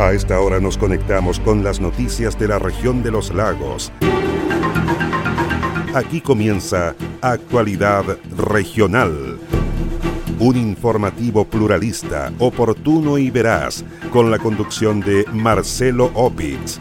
A esta hora nos conectamos con las noticias de la región de los lagos. Aquí comienza Actualidad Regional. Un informativo pluralista, oportuno y veraz, con la conducción de Marcelo Opitz.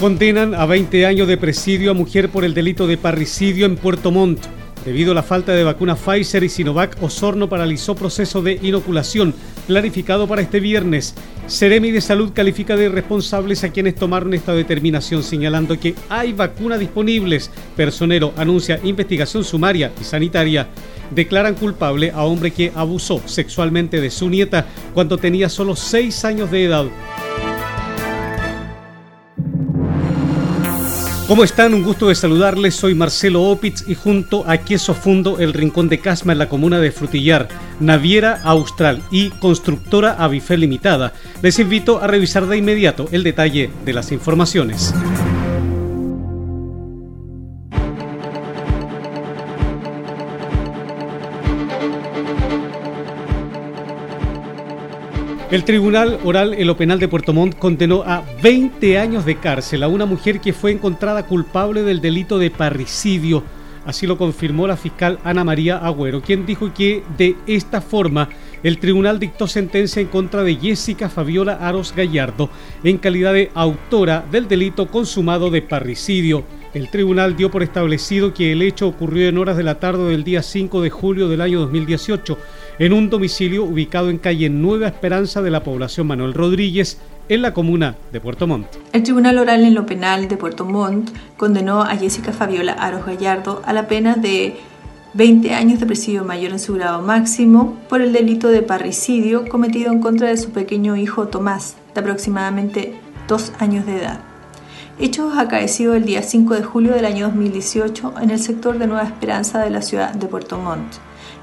Condenan a 20 años de presidio a mujer por el delito de parricidio en Puerto Montt. Debido a la falta de vacuna Pfizer y Sinovac, Osorno paralizó proceso de inoculación planificado para este viernes. Ceremi de Salud califica de irresponsables a quienes tomaron esta determinación, señalando que hay vacunas disponibles. Personero anuncia investigación sumaria y sanitaria. Declaran culpable a hombre que abusó sexualmente de su nieta cuando tenía solo 6 años de edad. ¿Cómo están? Un gusto de saludarles. Soy Marcelo Opitz y junto a Queso Fundo, el Rincón de Casma en la comuna de Frutillar, Naviera Austral y Constructora Avifel Limitada, les invito a revisar de inmediato el detalle de las informaciones. El Tribunal Oral en lo Penal de Puerto Montt condenó a 20 años de cárcel a una mujer que fue encontrada culpable del delito de parricidio. Así lo confirmó la fiscal Ana María Agüero, quien dijo que de esta forma el tribunal dictó sentencia en contra de Jessica Fabiola Aros Gallardo en calidad de autora del delito consumado de parricidio. El tribunal dio por establecido que el hecho ocurrió en horas de la tarde del día 5 de julio del año 2018 en un domicilio ubicado en calle Nueva Esperanza de la población Manuel Rodríguez, en la comuna de Puerto Montt. El Tribunal Oral en lo Penal de Puerto Montt condenó a Jessica Fabiola Aros Gallardo a la pena de 20 años de presidio mayor en su grado máximo por el delito de parricidio cometido en contra de su pequeño hijo Tomás, de aproximadamente dos años de edad. Hechos acaecidos el día 5 de julio del año 2018 en el sector de Nueva Esperanza de la ciudad de Puerto Montt.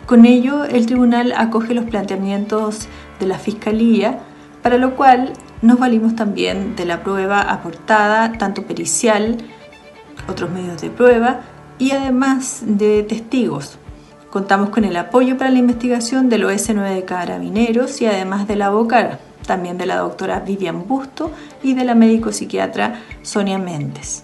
Con ello, el tribunal acoge los planteamientos de la Fiscalía, para lo cual nos valimos también de la prueba aportada, tanto pericial, otros medios de prueba y además de testigos. Contamos con el apoyo para la investigación del OS9 de Carabineros y además de la abogada, también de la doctora Vivian Busto y de la médico psiquiatra Sonia Méndez.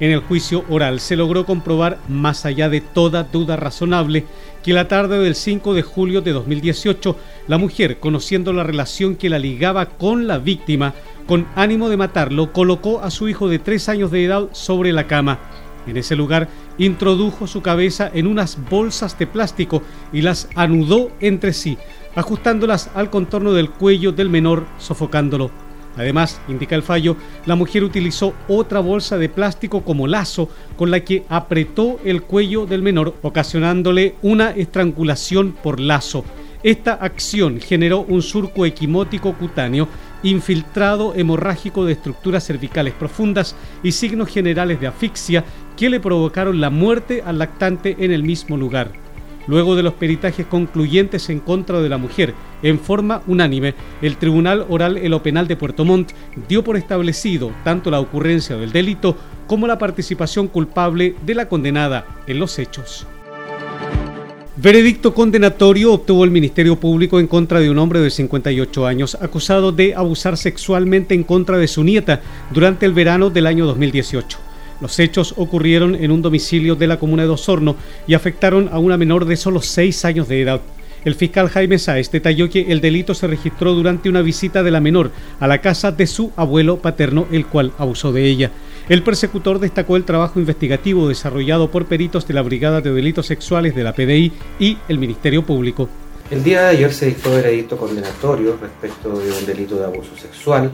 En el juicio oral se logró comprobar, más allá de toda duda razonable, que la tarde del 5 de julio de 2018, la mujer, conociendo la relación que la ligaba con la víctima, con ánimo de matarlo, colocó a su hijo de tres años de edad sobre la cama. En ese lugar introdujo su cabeza en unas bolsas de plástico y las anudó entre sí, ajustándolas al contorno del cuello del menor, sofocándolo. Además, indica el fallo, la mujer utilizó otra bolsa de plástico como lazo con la que apretó el cuello del menor, ocasionándole una estrangulación por lazo. Esta acción generó un surco equimótico cutáneo, infiltrado hemorrágico de estructuras cervicales profundas y signos generales de asfixia que le provocaron la muerte al lactante en el mismo lugar. Luego de los peritajes concluyentes en contra de la mujer, en forma unánime, el Tribunal Oral en lo Penal de Puerto Montt dio por establecido tanto la ocurrencia del delito como la participación culpable de la condenada en los hechos. Veredicto condenatorio obtuvo el Ministerio Público en contra de un hombre de 58 años acusado de abusar sexualmente en contra de su nieta durante el verano del año 2018. Los hechos ocurrieron en un domicilio de la comuna de Osorno y afectaron a una menor de solo 6 años de edad. El fiscal Jaime Sáez detalló que el delito se registró durante una visita de la menor a la casa de su abuelo paterno, el cual abusó de ella. El persecutor destacó el trabajo investigativo desarrollado por peritos de la Brigada de Delitos Sexuales de la PDI y el Ministerio Público. El día de ayer se dictó veredicto condenatorio respecto de un delito de abuso sexual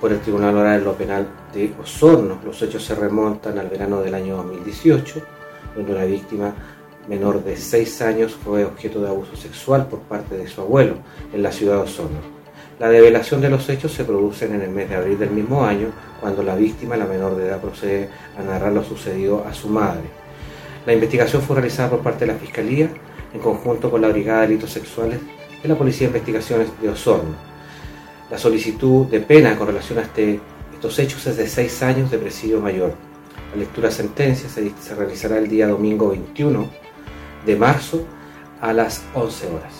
por el Tribunal Oral de lo Penal de Osorno. Los hechos se remontan al verano del año 2018, donde una víctima menor de 6 años fue objeto de abuso sexual por parte de su abuelo en la ciudad de Osorno. La develación de los hechos se produce en el mes de abril del mismo año, cuando la víctima, la menor de edad, procede a narrar lo sucedido a su madre. La investigación fue realizada por parte de la Fiscalía en conjunto con la Brigada de Delitos Sexuales de la Policía de Investigaciones de Osorno la solicitud de pena con relación a este, estos hechos es de seis años de presidio mayor. La lectura de sentencia se, se realizará el día domingo 21 de marzo a las 11 horas.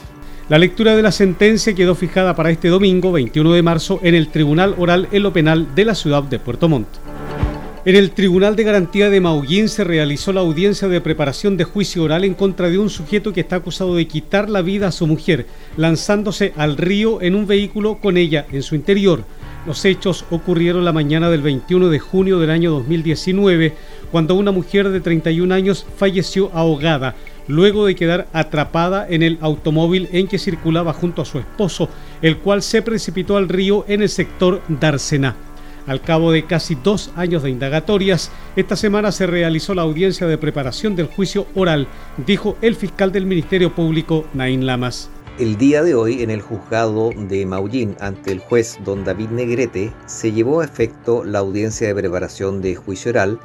La lectura de la sentencia quedó fijada para este domingo, 21 de marzo, en el Tribunal Oral en lo Penal de la ciudad de Puerto Montt. En el Tribunal de Garantía de Maullín se realizó la audiencia de preparación de juicio oral en contra de un sujeto que está acusado de quitar la vida a su mujer, lanzándose al río en un vehículo con ella en su interior. Los hechos ocurrieron la mañana del 21 de junio del año 2019, cuando una mujer de 31 años falleció ahogada luego de quedar atrapada en el automóvil en que circulaba junto a su esposo, el cual se precipitó al río en el sector Darcená. Al cabo de casi dos años de indagatorias, esta semana se realizó la audiencia de preparación del juicio oral, dijo el fiscal del Ministerio Público, Naín Lamas. El día de hoy, en el juzgado de Maullín, ante el juez don David Negrete, se llevó a efecto la audiencia de preparación de juicio oral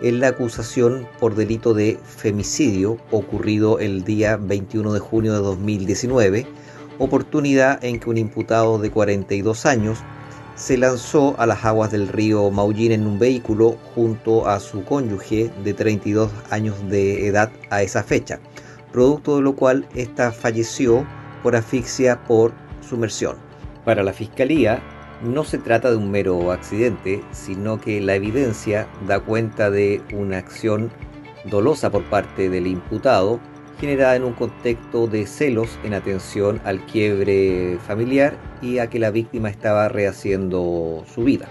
en la acusación por delito de femicidio ocurrido el día 21 de junio de 2019, oportunidad en que un imputado de 42 años se lanzó a las aguas del río Maullín en un vehículo junto a su cónyuge de 32 años de edad a esa fecha, producto de lo cual ésta falleció por asfixia por sumersión. Para la Fiscalía, no se trata de un mero accidente, sino que la evidencia da cuenta de una acción dolosa por parte del imputado, generada en un contexto de celos en atención al quiebre familiar y a que la víctima estaba rehaciendo su vida.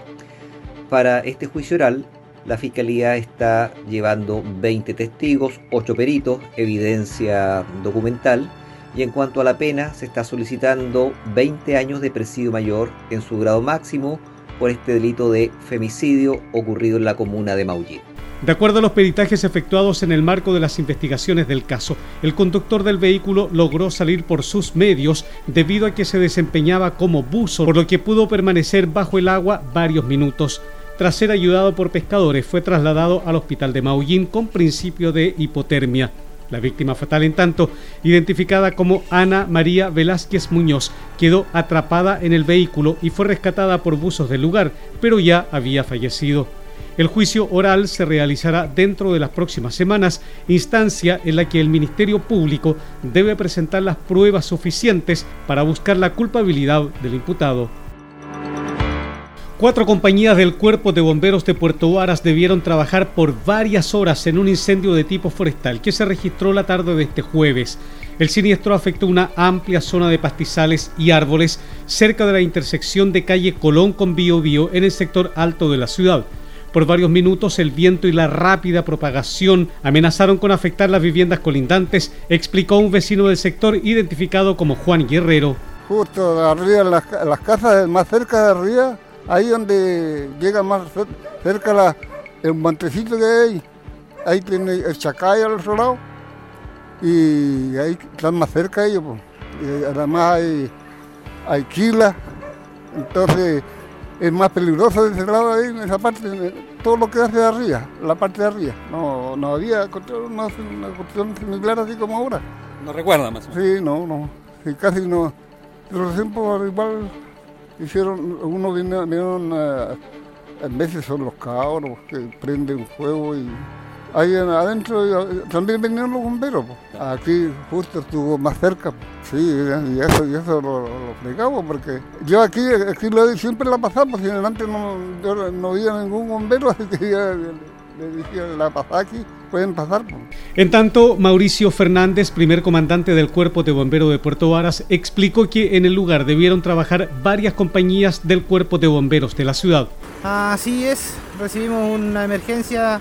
Para este juicio oral, la Fiscalía está llevando 20 testigos, 8 peritos, evidencia documental, y en cuanto a la pena, se está solicitando 20 años de presidio mayor en su grado máximo por este delito de femicidio ocurrido en la comuna de Maullín. De acuerdo a los peritajes efectuados en el marco de las investigaciones del caso, el conductor del vehículo logró salir por sus medios debido a que se desempeñaba como buzo, por lo que pudo permanecer bajo el agua varios minutos. Tras ser ayudado por pescadores, fue trasladado al hospital de Maullín con principio de hipotermia. La víctima fatal, en tanto, identificada como Ana María Velázquez Muñoz, quedó atrapada en el vehículo y fue rescatada por buzos del lugar, pero ya había fallecido. El juicio oral se realizará dentro de las próximas semanas, instancia en la que el Ministerio Público debe presentar las pruebas suficientes para buscar la culpabilidad del imputado. Cuatro compañías del Cuerpo de Bomberos de Puerto Varas debieron trabajar por varias horas en un incendio de tipo forestal que se registró la tarde de este jueves. El siniestro afectó una amplia zona de pastizales y árboles cerca de la intersección de calle Colón con Bio Bio en el sector alto de la ciudad. Por varios minutos el viento y la rápida propagación amenazaron con afectar las viviendas colindantes, explicó un vecino del sector identificado como Juan Guerrero. Justo arriba, las, las casas más cerca de arriba, ahí donde llega más cerca el montecito que hay, ahí tiene el Chacay al otro lado, y ahí están más cerca ellos, pues. y además hay, hay quila, entonces es más peligroso de lado ahí, en esa parte, todo lo que hace de arriba, la parte de arriba. No, no había una, una cuestión similar así como ahora. ¿No recuerda más? Sí, no, no, sí, casi no. Pero siempre igual hicieron, uno vinieron, en veces son los cabros que prenden fuego y ahí adentro también vinieron los bomberos. Aquí justo estuvo más cerca. Sí, y eso, y eso lo, lo porque yo aquí, aquí siempre la pasamos y antes no, yo no había ningún bombero, así que ya le dije la pasada aquí pueden pasar. En tanto, Mauricio Fernández, primer comandante del Cuerpo de Bomberos de Puerto Varas, explicó que en el lugar debieron trabajar varias compañías del Cuerpo de Bomberos de la ciudad. Así es, recibimos una emergencia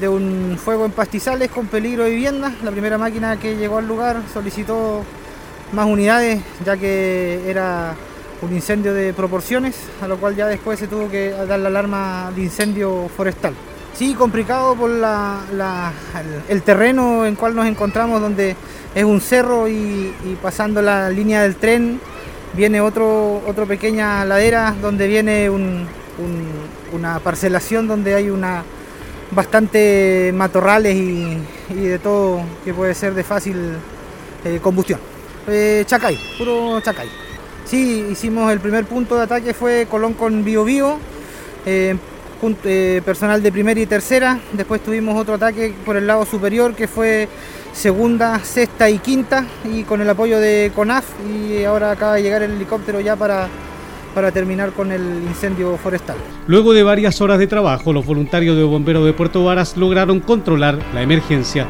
de un fuego en pastizales con peligro de vivienda. La primera máquina que llegó al lugar solicitó más unidades ya que era un incendio de proporciones, a lo cual ya después se tuvo que dar la alarma de incendio forestal. Sí, complicado por el, terreno en cual nos encontramos, donde es un cerro y, pasando la línea del tren viene otro, otra pequeña ladera donde viene una parcelación donde hay una bastante matorrales y, de todo que puede ser de fácil eh, combustión. Eh, Chacay, puro Chacay. Sí, hicimos el primer punto de ataque fue Colón con Bio Bio. Eh, personal de primera y tercera. Después tuvimos otro ataque por el lado superior que fue segunda, sexta y quinta y con el apoyo de CONAF y ahora acaba de llegar el helicóptero ya para, para terminar con el incendio forestal. Luego de varias horas de trabajo, los voluntarios de bomberos de Puerto Varas lograron controlar la emergencia.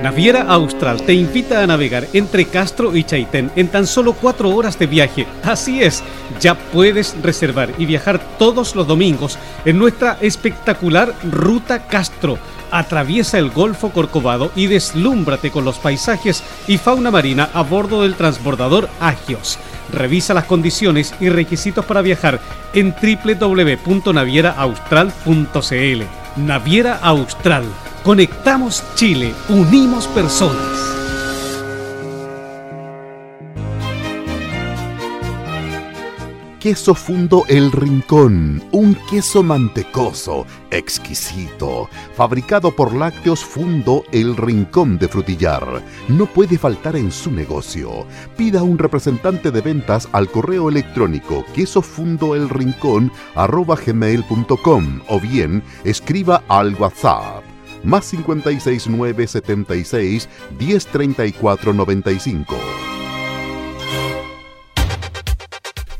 Naviera Austral te invita a navegar entre Castro y Chaitén en tan solo cuatro horas de viaje. Así es, ya puedes reservar y viajar todos los domingos en nuestra espectacular Ruta Castro. Atraviesa el Golfo Corcovado y deslúmbrate con los paisajes y fauna marina a bordo del transbordador Agios. Revisa las condiciones y requisitos para viajar en www.navieraaustral.cl. Naviera Austral Conectamos Chile, unimos personas. Queso Fundo El Rincón, un queso mantecoso, exquisito, fabricado por Lácteos Fundo El Rincón de Frutillar. No puede faltar en su negocio. Pida un representante de ventas al correo electrónico quesofundoelrincón.com o bien escriba al WhatsApp más 569 76 1034 95.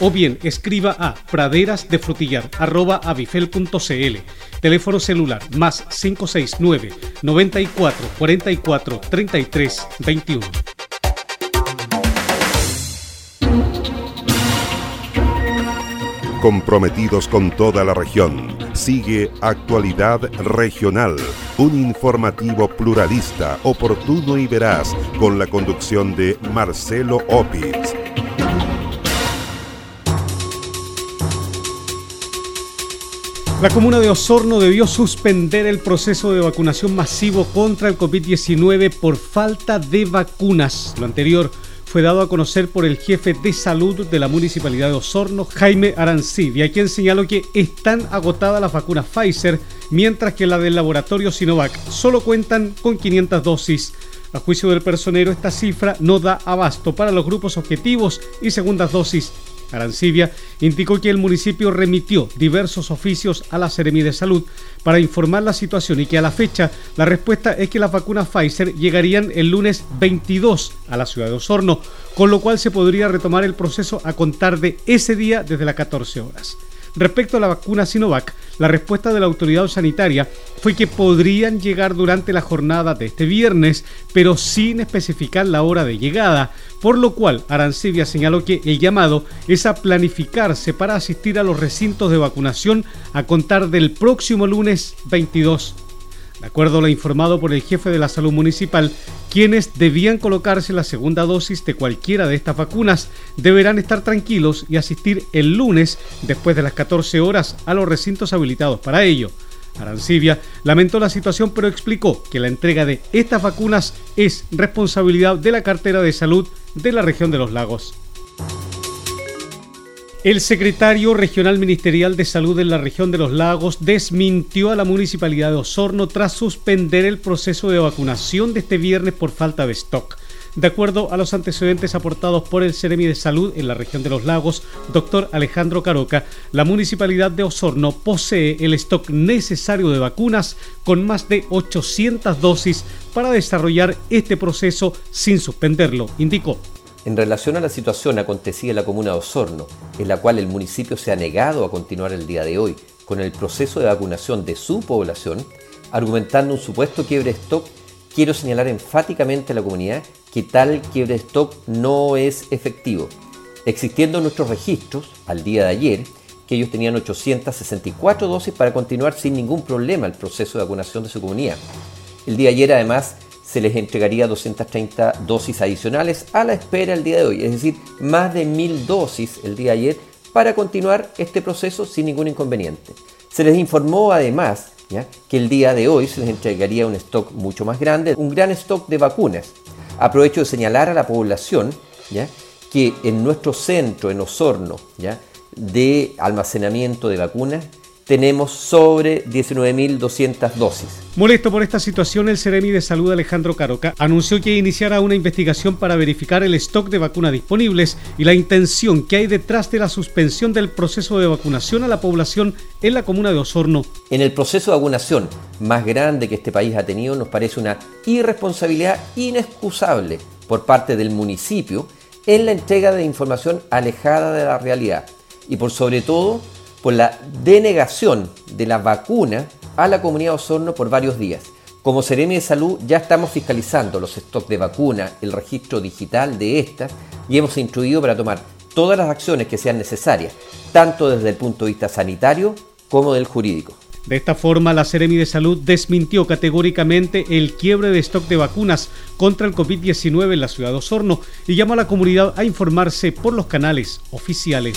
o bien escriba a praderasdefrutillar.avifel.cl. Teléfono celular más 569 94 44 33 21. comprometidos con toda la región. Sigue Actualidad Regional, un informativo pluralista, oportuno y veraz, con la conducción de Marcelo Opitz. La comuna de Osorno debió suspender el proceso de vacunación masivo contra el COVID-19 por falta de vacunas. Lo anterior fue dado a conocer por el jefe de salud de la municipalidad de Osorno, Jaime Arancibia, quien señaló que están agotadas las vacunas Pfizer, mientras que la del laboratorio Sinovac solo cuentan con 500 dosis. A juicio del personero, esta cifra no da abasto para los grupos objetivos y segundas dosis Arancibia indicó que el municipio remitió diversos oficios a la Seremi de Salud para informar la situación y que a la fecha la respuesta es que las vacunas Pfizer llegarían el lunes 22 a la ciudad de Osorno, con lo cual se podría retomar el proceso a contar de ese día desde las 14 horas. Respecto a la vacuna Sinovac, la respuesta de la autoridad sanitaria fue que podrían llegar durante la jornada de este viernes, pero sin especificar la hora de llegada, por lo cual Arancibia señaló que el llamado es a planificarse para asistir a los recintos de vacunación a contar del próximo lunes 22 de acuerdo a lo informado por el jefe de la salud municipal, quienes debían colocarse la segunda dosis de cualquiera de estas vacunas deberán estar tranquilos y asistir el lunes después de las 14 horas a los recintos habilitados para ello. Arancibia lamentó la situación pero explicó que la entrega de estas vacunas es responsabilidad de la cartera de salud de la región de los lagos. El secretario regional ministerial de salud en la región de los lagos desmintió a la municipalidad de Osorno tras suspender el proceso de vacunación de este viernes por falta de stock. De acuerdo a los antecedentes aportados por el Ceremi de Salud en la región de los lagos, doctor Alejandro Caroca, la municipalidad de Osorno posee el stock necesario de vacunas con más de 800 dosis para desarrollar este proceso sin suspenderlo, indicó. En relación a la situación acontecida en la comuna de Osorno, en la cual el municipio se ha negado a continuar el día de hoy con el proceso de vacunación de su población, argumentando un supuesto quiebre de stock, quiero señalar enfáticamente a la comunidad que tal quiebre stock no es efectivo, existiendo en nuestros registros al día de ayer que ellos tenían 864 dosis para continuar sin ningún problema el proceso de vacunación de su comunidad. El día de ayer además se les entregaría 230 dosis adicionales a la espera el día de hoy, es decir, más de 1000 dosis el día de ayer para continuar este proceso sin ningún inconveniente. Se les informó además que el día de hoy se les entregaría un stock mucho más grande, un gran stock de vacunas. Aprovecho de señalar a la población ¿ya? que en nuestro centro, en Osorno, ¿ya? de almacenamiento de vacunas, tenemos sobre 19.200 dosis. Molesto por esta situación, el Ceremi de Salud Alejandro Caroca anunció que iniciará una investigación para verificar el stock de vacunas disponibles y la intención que hay detrás de la suspensión del proceso de vacunación a la población en la comuna de Osorno. En el proceso de vacunación más grande que este país ha tenido, nos parece una irresponsabilidad inexcusable por parte del municipio en la entrega de información alejada de la realidad y por sobre todo por la denegación de la vacuna a la comunidad de Osorno por varios días. Como Seremi de Salud ya estamos fiscalizando los stocks de vacuna, el registro digital de estas y hemos instruido para tomar todas las acciones que sean necesarias, tanto desde el punto de vista sanitario como del jurídico. De esta forma, la Seremi de Salud desmintió categóricamente el quiebre de stock de vacunas contra el COVID-19 en la ciudad de Osorno y llamó a la comunidad a informarse por los canales oficiales.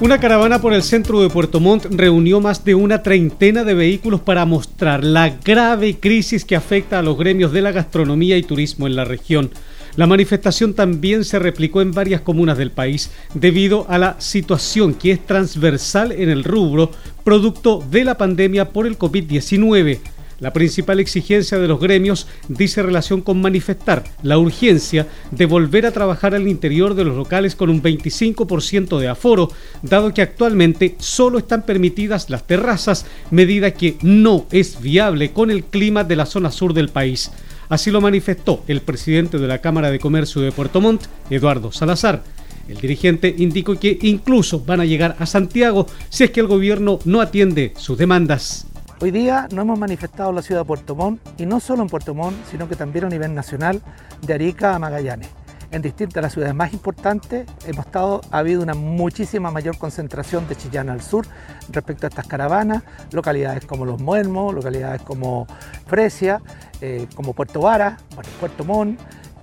Una caravana por el centro de Puerto Montt reunió más de una treintena de vehículos para mostrar la grave crisis que afecta a los gremios de la gastronomía y turismo en la región. La manifestación también se replicó en varias comunas del país debido a la situación que es transversal en el rubro producto de la pandemia por el COVID-19. La principal exigencia de los gremios dice relación con manifestar la urgencia de volver a trabajar al interior de los locales con un 25% de aforo, dado que actualmente solo están permitidas las terrazas, medida que no es viable con el clima de la zona sur del país. Así lo manifestó el presidente de la Cámara de Comercio de Puerto Montt, Eduardo Salazar. El dirigente indicó que incluso van a llegar a Santiago si es que el gobierno no atiende sus demandas. Hoy día nos hemos manifestado en la ciudad de Puerto Montt y no solo en Puerto Montt, sino que también a nivel nacional, de Arica a Magallanes. En distintas las ciudades más importantes hemos estado, ha habido una muchísima mayor concentración de Chillán al sur respecto a estas caravanas, localidades como Los Muelmos, localidades como Fresia, eh, como Puerto Vara, Puerto Montt,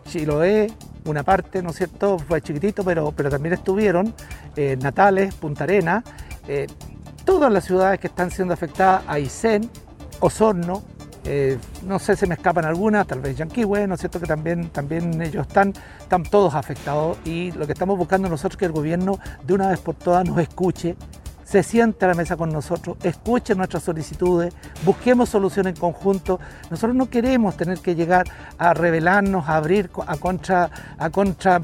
Chiloé, una parte, ¿no es cierto? Fue chiquitito, pero, pero también estuvieron eh, Natales, Punta Arena, eh, todas las ciudades que están siendo afectadas, Aysén, Osorno, eh, no sé si me escapan algunas, tal vez Yanquihue, ¿no es cierto? Que también, también ellos están, están todos afectados y lo que estamos buscando nosotros es que el gobierno de una vez por todas nos escuche, se siente a la mesa con nosotros, escuche nuestras solicitudes, busquemos soluciones en conjunto. Nosotros no queremos tener que llegar a rebelarnos, a abrir a contra, a contra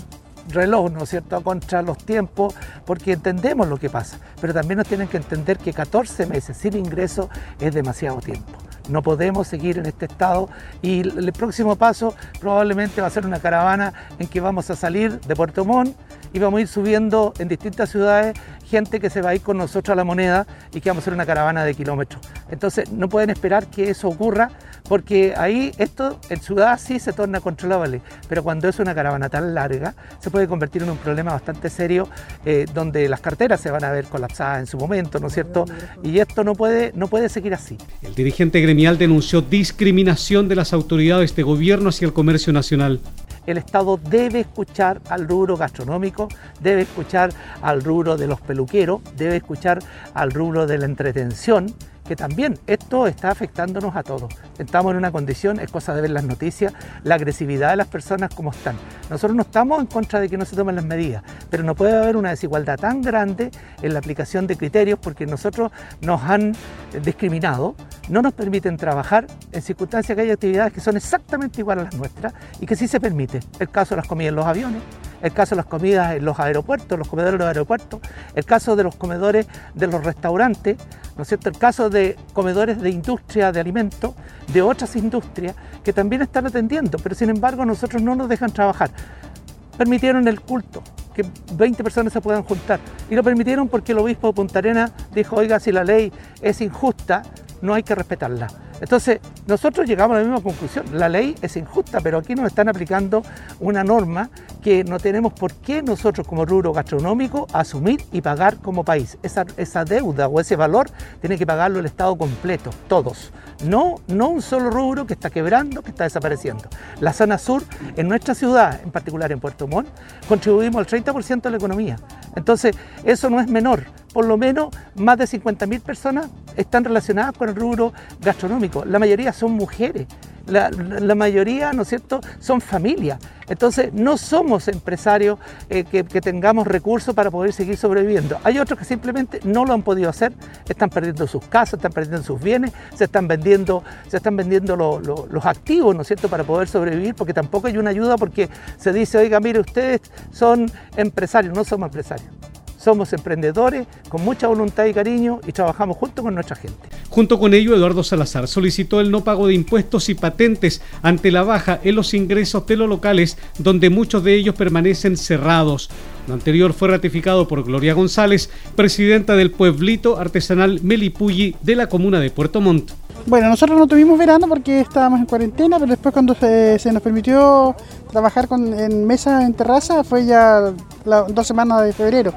reloj, ¿no es cierto?, contra los tiempos, porque entendemos lo que pasa, pero también nos tienen que entender que 14 meses sin ingreso es demasiado tiempo. No podemos seguir en este estado y el próximo paso probablemente va a ser una caravana en que vamos a salir de Puerto Montt y vamos a ir subiendo en distintas ciudades gente que se va a ir con nosotros a la moneda y que vamos a hacer una caravana de kilómetros. Entonces no pueden esperar que eso ocurra porque ahí esto en ciudad sí se torna controlable, pero cuando es una caravana tan larga se puede convertir en un problema bastante serio eh, donde las carteras se van a ver colapsadas en su momento, ¿no es cierto? Y esto no puede, no puede seguir así. El dirigente gremial denunció discriminación de las autoridades de gobierno hacia el comercio nacional el Estado debe escuchar al rubro gastronómico, debe escuchar al rubro de los peluqueros, debe escuchar al rubro de la entretención, que también esto está afectándonos a todos. Estamos en una condición, es cosa de ver las noticias, la agresividad de las personas como están. Nosotros no estamos en contra de que no se tomen las medidas, pero no puede haber una desigualdad tan grande en la aplicación de criterios porque nosotros nos han discriminado, no nos permiten trabajar en circunstancias que hay actividades que son exactamente iguales a las nuestras y que sí se permite. El caso de las comidas en los aviones, el caso de las comidas en los aeropuertos, los comedores de los aeropuertos, el caso de los comedores de los restaurantes, ¿no es cierto? El caso de comedores de industria de alimentos, de otras industrias que también están atendiendo, pero sin embargo nosotros no nos dejan trabajar. Permitieron el culto, que 20 personas se puedan juntar, y lo permitieron porque el obispo de Punta Arena dijo, oiga, si la ley es injusta, no hay que respetarla. Entonces, nosotros llegamos a la misma conclusión. La ley es injusta, pero aquí nos están aplicando una norma que no tenemos por qué nosotros como rubro gastronómico asumir y pagar como país. Esa, esa deuda o ese valor tiene que pagarlo el Estado completo, todos. No, no un solo rubro que está quebrando, que está desapareciendo. La zona sur, en nuestra ciudad, en particular en Puerto Montt, contribuimos al 30% de la economía. Entonces, eso no es menor. Por lo menos más de 50.000 personas están relacionadas con el rubro gastronómico. La mayoría son mujeres. La, mayoría, ¿no es cierto?, son familias. Entonces, no somos empresarios eh, que, tengamos recursos para poder seguir sobreviviendo. Hay otros que simplemente no lo han podido hacer, están perdiendo sus casas, están perdiendo sus bienes, se están vendiendo, se están vendiendo los activos, ¿no es cierto?, para poder sobrevivir, porque tampoco hay una ayuda porque se dice, oiga, mire, ustedes son empresarios, no somos empresarios. Somos emprendedores con mucha voluntad y cariño y trabajamos junto con nuestra gente. Junto con ello, Eduardo Salazar solicitó el no pago de impuestos y patentes ante la baja en los ingresos de los locales, donde muchos de ellos permanecen cerrados. Lo anterior fue ratificado por Gloria González, presidenta del pueblito artesanal Melipulli de la comuna de Puerto Montt. Bueno, nosotros no tuvimos verano porque estábamos en cuarentena, pero después cuando se, nos permitió trabajar con, en mesa en terraza fue ya dos semanas de febrero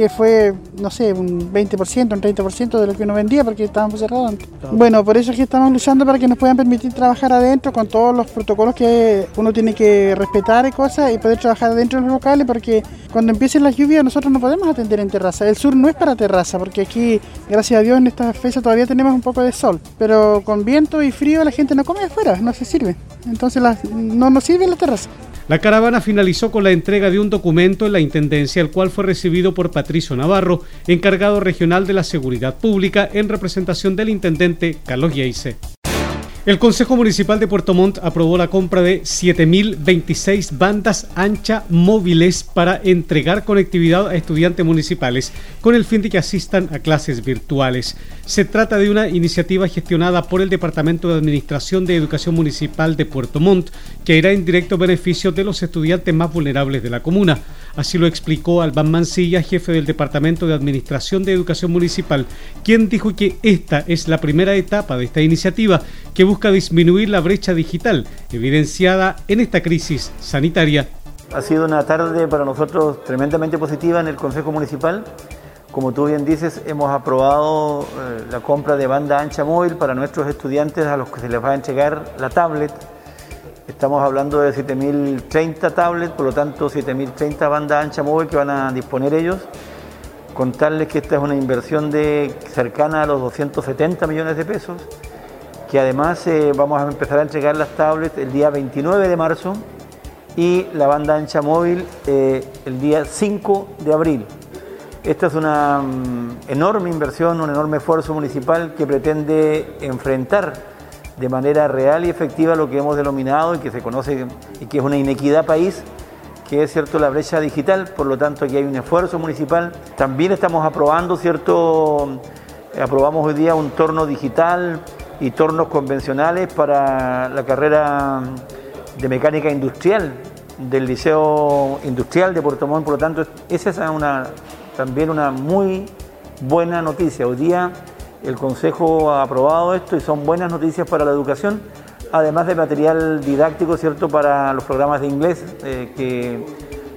que fue, no sé, un 20%, un 30% de lo que uno vendía porque estábamos cerrados antes. Bueno, por eso es que estamos luchando para que nos puedan permitir trabajar adentro con todos los protocolos que uno tiene que respetar y cosas y poder trabajar adentro en los locales porque cuando empiecen las lluvias nosotros no podemos atender en terraza. El sur no es para terraza porque aquí, gracias a Dios, en esta fecha todavía tenemos un poco de sol, pero con viento y frío la gente no come afuera, no se sirve. Entonces no nos sirve la terraza. La caravana finalizó con la entrega de un documento en la Intendencia, el cual fue recibido por Patricio Navarro, encargado regional de la Seguridad Pública, en representación del intendente Carlos Yeise. El Consejo Municipal de Puerto Montt aprobó la compra de 7.026 bandas ancha móviles para entregar conectividad a estudiantes municipales con el fin de que asistan a clases virtuales. Se trata de una iniciativa gestionada por el Departamento de Administración de Educación Municipal de Puerto Montt que irá en directo beneficio de los estudiantes más vulnerables de la comuna. Así lo explicó Alban Mancilla, jefe del Departamento de Administración de Educación Municipal, quien dijo que esta es la primera etapa de esta iniciativa que busca disminuir la brecha digital evidenciada en esta crisis sanitaria. Ha sido una tarde para nosotros tremendamente positiva en el Consejo Municipal. Como tú bien dices, hemos aprobado eh, la compra de banda ancha móvil para nuestros estudiantes a los que se les va a entregar la tablet Estamos hablando de 7.030 tablets, por lo tanto 7.030 banda ancha móvil que van a disponer ellos. Contarles que esta es una inversión de cercana a los 270 millones de pesos, que además eh, vamos a empezar a entregar las tablets el día 29 de marzo y la banda ancha móvil eh, el día 5 de abril. Esta es una mm, enorme inversión, un enorme esfuerzo municipal que pretende enfrentar de manera real y efectiva lo que hemos denominado y que se conoce y que es una inequidad país, que es cierto la brecha digital, por lo tanto aquí hay un esfuerzo municipal. También estamos aprobando, cierto, aprobamos hoy día un torno digital y tornos convencionales para la carrera de mecánica industrial del Liceo Industrial de Puerto Montt, por lo tanto esa es una, también una muy buena noticia. Hoy día el Consejo ha aprobado esto y son buenas noticias para la educación, además de material didáctico, ¿cierto?, para los programas de inglés eh, que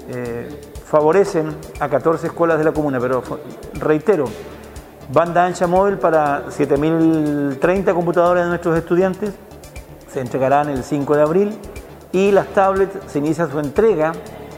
eh, favorecen a 14 escuelas de la comuna. Pero reitero, banda ancha móvil para 7.030 computadores de nuestros estudiantes, se entregarán el 5 de abril y las tablets se inicia su entrega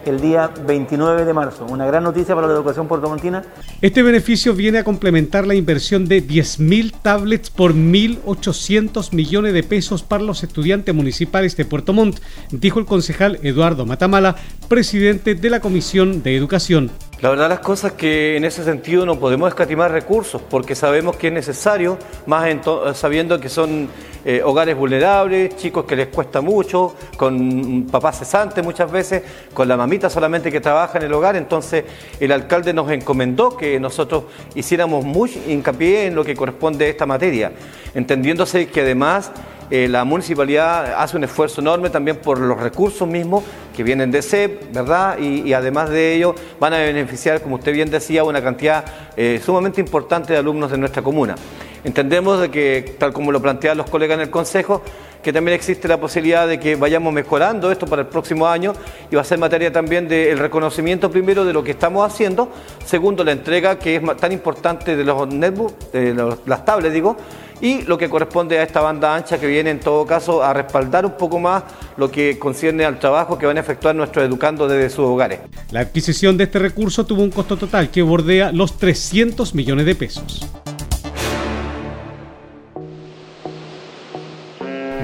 el día 29 de marzo. Una gran noticia para la educación puertomontina. Este beneficio viene a complementar la inversión de 10.000 tablets por 1.800 millones de pesos para los estudiantes municipales de Puerto Montt, dijo el concejal Eduardo Matamala, presidente de la Comisión de Educación. La verdad las cosas que en ese sentido no podemos escatimar recursos porque sabemos que es necesario, más sabiendo que son eh, hogares vulnerables, chicos que les cuesta mucho, con papás cesantes muchas veces, con la mamita solamente que trabaja en el hogar, entonces el alcalde nos encomendó que nosotros hiciéramos mucho hincapié en lo que corresponde a esta materia, entendiéndose que además eh, la municipalidad hace un esfuerzo enorme también por los recursos mismos que vienen de CEP, ¿verdad? Y, además de ello van a beneficiar, como usted bien decía, una cantidad eh, sumamente importante de alumnos de nuestra comuna. Entendemos de que, tal como lo plantean los colegas en el Consejo, que también existe la posibilidad de que vayamos mejorando esto para el próximo año y va a ser materia también del reconocimiento primero de lo que estamos haciendo, segundo la entrega que es tan importante de los netbooks, de las tablets digo, y lo que corresponde a esta banda ancha que viene en todo caso a respaldar un poco más lo que concierne al trabajo que van a efectuar nuestros educandos desde sus hogares. La adquisición de este recurso tuvo un costo total que bordea los 300 millones de pesos.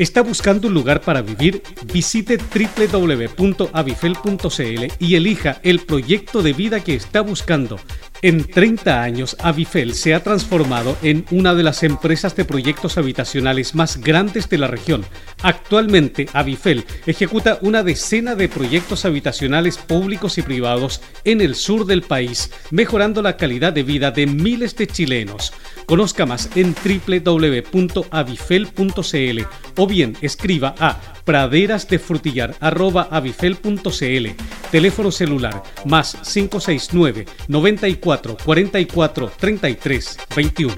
¿Está buscando un lugar para vivir? Visite www.avifel.cl y elija el proyecto de vida que está buscando. En 30 años, Avifel se ha transformado en una de las empresas de proyectos habitacionales más grandes de la región. Actualmente, Avifel ejecuta una decena de proyectos habitacionales públicos y privados en el sur del país, mejorando la calidad de vida de miles de chilenos. Conozca más en www.avifel.cl o bien escriba a praderasdefrutillar.avifel.cl Teléfono celular más 569 94 44 33 21.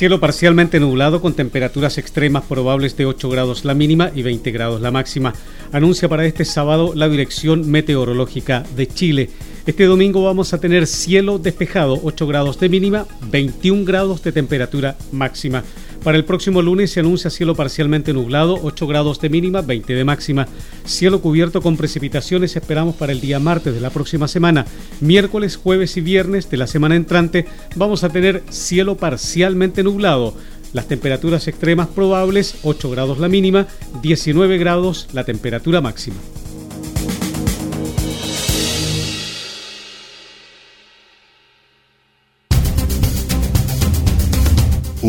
Cielo parcialmente nublado con temperaturas extremas probables de 8 grados la mínima y 20 grados la máxima. Anuncia para este sábado la Dirección Meteorológica de Chile. Este domingo vamos a tener cielo despejado, 8 grados de mínima, 21 grados de temperatura máxima. Para el próximo lunes se anuncia cielo parcialmente nublado, 8 grados de mínima, 20 de máxima. Cielo cubierto con precipitaciones esperamos para el día martes de la próxima semana. Miércoles, jueves y viernes de la semana entrante vamos a tener cielo parcialmente nublado. Las temperaturas extremas probables, 8 grados la mínima, 19 grados la temperatura máxima.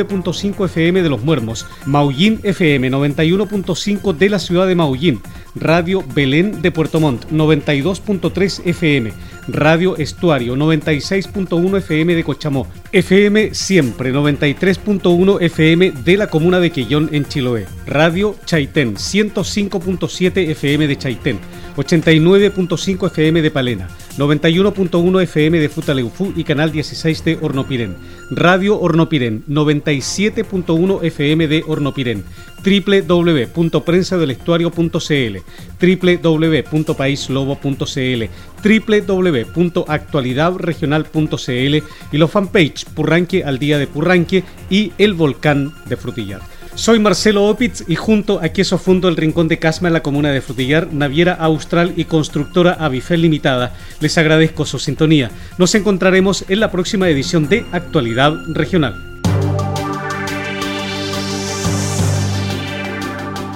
FM de Los Muermos, Maullín FM 91.5 de la ciudad de Maullín, Radio Belén de Puerto Montt 92.3 FM, Radio Estuario 96.1 FM de Cochamó, FM Siempre 93.1 FM de la comuna de Quellón en Chiloé, Radio Chaitén 105.7 FM de Chaitén, 89.5 FM de Palena, 91.1 FM de Futaleufú y Canal 16 de Hornopirén, Radio Hornopirén 97.1 FM de Hornopirén, www.prensadelestuario.cl, www.paislobo.cl, www.actualidadregional.cl y los fanpage Purranque al día de Purranque y El Volcán de Frutillar. Soy Marcelo Opitz y junto a Queso Fundo El Rincón de Casma en la comuna de Frutillar, Naviera Austral y Constructora Avifel Limitada, les agradezco su sintonía. Nos encontraremos en la próxima edición de Actualidad Regional.